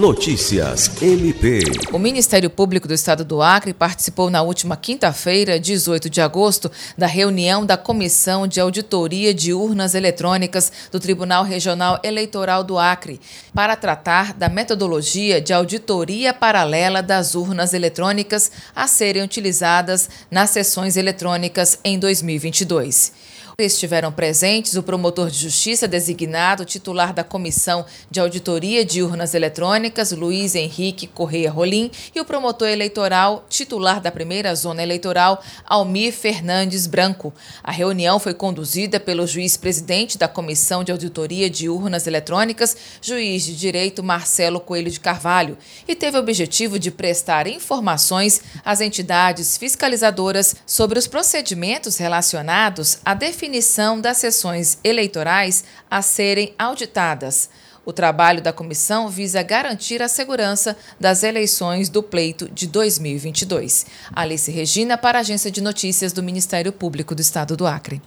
Notícias MP. O Ministério Público do Estado do Acre participou na última quinta-feira, 18 de agosto, da reunião da Comissão de Auditoria de Urnas Eletrônicas do Tribunal Regional Eleitoral do Acre, para tratar da metodologia de auditoria paralela das urnas eletrônicas a serem utilizadas nas sessões eletrônicas em 2022. Estiveram presentes o promotor de justiça designado, titular da Comissão de Auditoria de Urnas Eletrônicas, Luiz Henrique Correia Rolim, e o promotor eleitoral, titular da primeira zona eleitoral, Almir Fernandes Branco. A reunião foi conduzida pelo juiz-presidente da Comissão de Auditoria de Urnas Eletrônicas, juiz de direito Marcelo Coelho de Carvalho, e teve o objetivo de prestar informações às entidades fiscalizadoras sobre os procedimentos relacionados à definição definição das sessões eleitorais a serem auditadas. O trabalho da comissão visa garantir a segurança das eleições do pleito de 2022. Alice Regina, para a Agência de Notícias do Ministério Público do Estado do Acre.